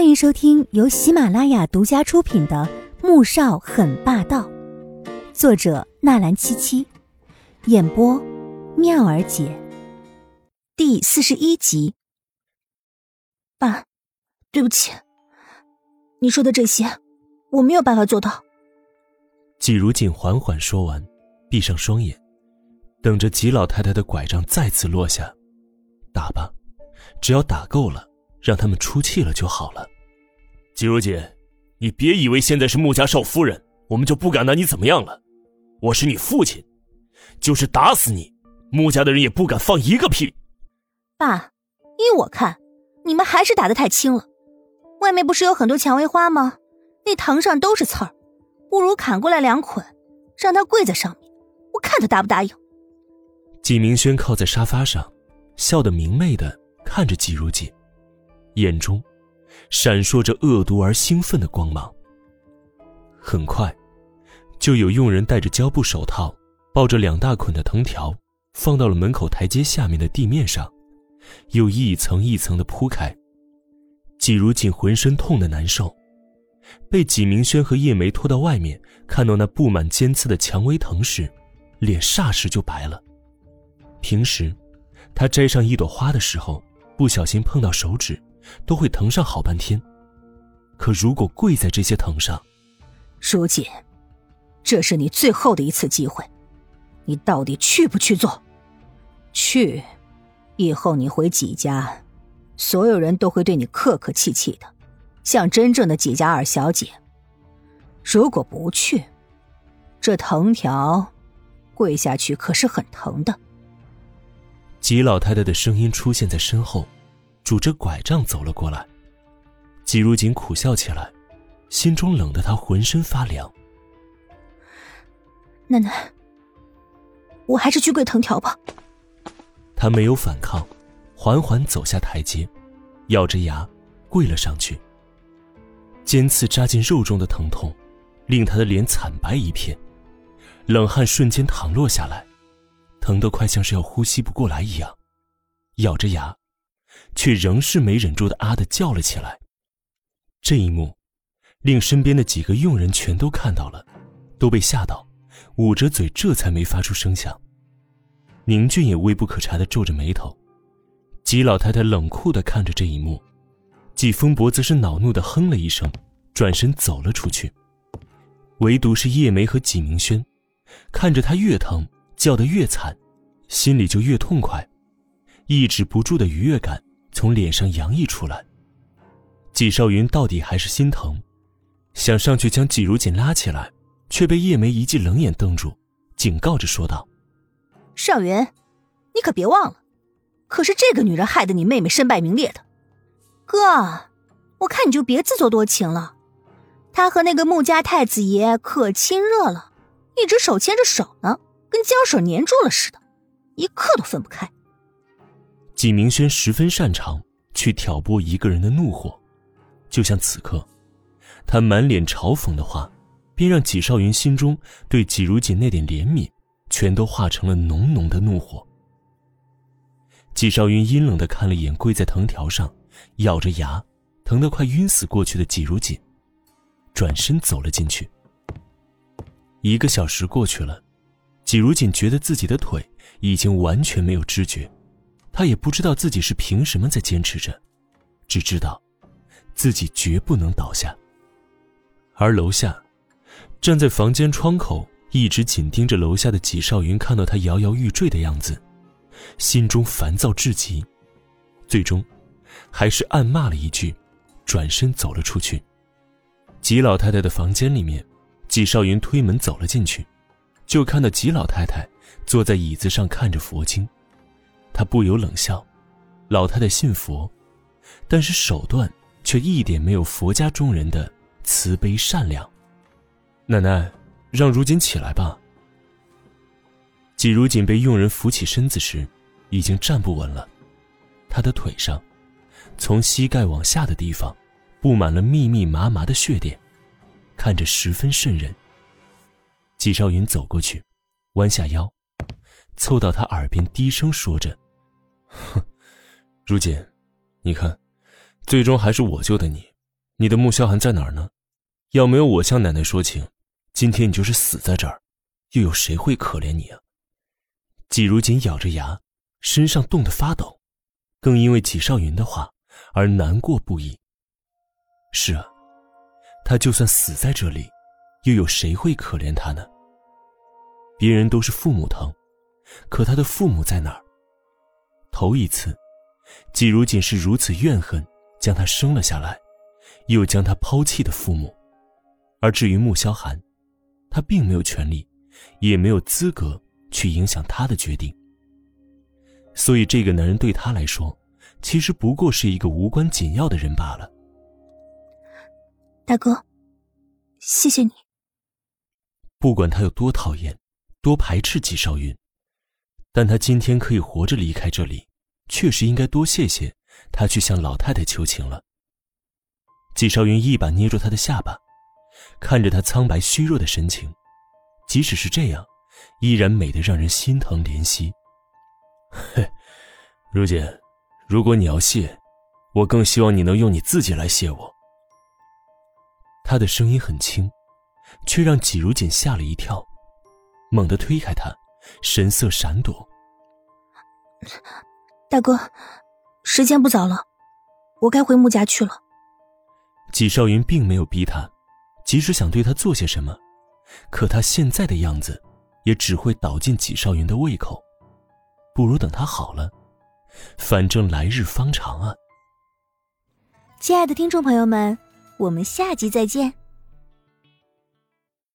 欢迎收听由喜马拉雅独家出品的《穆少很霸道》，作者纳兰七七，演播妙儿姐，第四十一集。爸，对不起，你说的这些我没有办法做到。季如锦缓缓说完，闭上双眼，等着吉老太太的拐杖再次落下。打吧，只要打够了。让他们出气了就好了。季如姐，你别以为现在是穆家少夫人，我们就不敢拿你怎么样了。我是你父亲，就是打死你，穆家的人也不敢放一个屁。爸，依我看，你们还是打的太轻了。外面不是有很多蔷薇花吗？那藤上都是刺儿，不如砍过来两捆，让他跪在上面，我看他答不答应。季明轩靠在沙发上，笑得明媚的看着季如锦。眼中闪烁着恶毒而兴奋的光芒。很快，就有佣人戴着胶布手套，抱着两大捆的藤条，放到了门口台阶下面的地面上，又一层一层的铺开。季如锦浑身痛得难受，被纪明轩和叶梅拖到外面，看到那布满尖刺的蔷薇藤时，脸霎时就白了。平时，他摘上一朵花的时候，不小心碰到手指。都会疼上好半天，可如果跪在这些藤上，如锦，这是你最后的一次机会，你到底去不去做？去，以后你回纪家，所有人都会对你客客气气的，像真正的纪家二小姐。如果不去，这藤条跪下去可是很疼的。吉老太太的声音出现在身后。拄着拐杖走了过来，季如锦苦笑起来，心中冷得他浑身发凉。奶奶，我还是去跪藤条吧。他没有反抗，缓缓走下台阶，咬着牙跪了上去。尖刺扎进肉中的疼痛，令他的脸惨白一片，冷汗瞬间淌落下来，疼得快像是要呼吸不过来一样，咬着牙。却仍是没忍住的啊的叫了起来。这一幕，令身边的几个佣人全都看到了，都被吓到，捂着嘴，这才没发出声响。宁俊也微不可察的皱着眉头，吉老太太冷酷的看着这一幕，季风伯则是恼怒的哼了一声，转身走了出去。唯独是叶梅和纪明轩，看着他越疼，叫得越惨，心里就越痛快，抑制不住的愉悦感。从脸上洋溢出来。纪少云到底还是心疼，想上去将纪如锦拉起来，却被叶梅一记冷眼瞪住，警告着说道：“少云，你可别忘了，可是这个女人害得你妹妹身败名裂的。哥，我看你就别自作多情了。她和那个穆家太子爷可亲热了，一直手牵着手呢，跟胶水粘住了似的，一刻都分不开。”纪明轩十分擅长去挑拨一个人的怒火，就像此刻，他满脸嘲讽的话，便让纪少云心中对纪如锦那点怜悯，全都化成了浓浓的怒火。纪少云阴冷的看了一眼跪在藤条上，咬着牙，疼得快晕死过去的纪如锦，转身走了进去。一个小时过去了，纪如锦觉得自己的腿已经完全没有知觉。他也不知道自己是凭什么在坚持着，只知道自己绝不能倒下。而楼下，站在房间窗口一直紧盯着楼下的纪少云，看到他摇摇欲坠的样子，心中烦躁至极，最终还是暗骂了一句，转身走了出去。纪老太太的房间里面，纪少云推门走了进去，就看到纪老太太坐在椅子上看着佛经。他不由冷笑，老太太信佛，但是手段却一点没有佛家中人的慈悲善良。奶奶，让如锦起来吧。季如锦被佣人扶起身子时，已经站不稳了，他的腿上，从膝盖往下的地方，布满了密密麻麻的血点，看着十分瘆人。季少云走过去，弯下腰。凑到他耳边低声说着：“，如锦，你看，最终还是我救的你，你的穆萧寒在哪儿呢？要没有我向奶奶说情，今天你就是死在这儿，又有谁会可怜你啊？季如锦咬着牙，身上冻得发抖，更因为季少云的话而难过不已。是啊，他就算死在这里，又有谁会可怜他呢？别人都是父母疼，可他的父母在哪儿？头一次，季如锦是如此怨恨将他生了下来，又将他抛弃的父母。而至于穆萧寒，他并没有权利，也没有资格去影响他的决定。所以，这个男人对他来说，其实不过是一个无关紧要的人罢了。大哥，谢谢你。不管他有多讨厌、多排斥季少云，但他今天可以活着离开这里，确实应该多谢谢他去向老太太求情了。纪少云一把捏住他的下巴。看着他苍白虚弱的神情，即使是这样，依然美得让人心疼怜惜。嘿，如锦，如果你要谢，我更希望你能用你自己来谢我。他的声音很轻，却让纪如锦吓了一跳，猛地推开他，神色闪躲。大哥，时间不早了，我该回穆家去了。纪少云并没有逼他。即使想对他做些什么，可他现在的样子，也只会倒进纪少云的胃口。不如等他好了，反正来日方长啊。亲爱的听众朋友们，我们下集再见。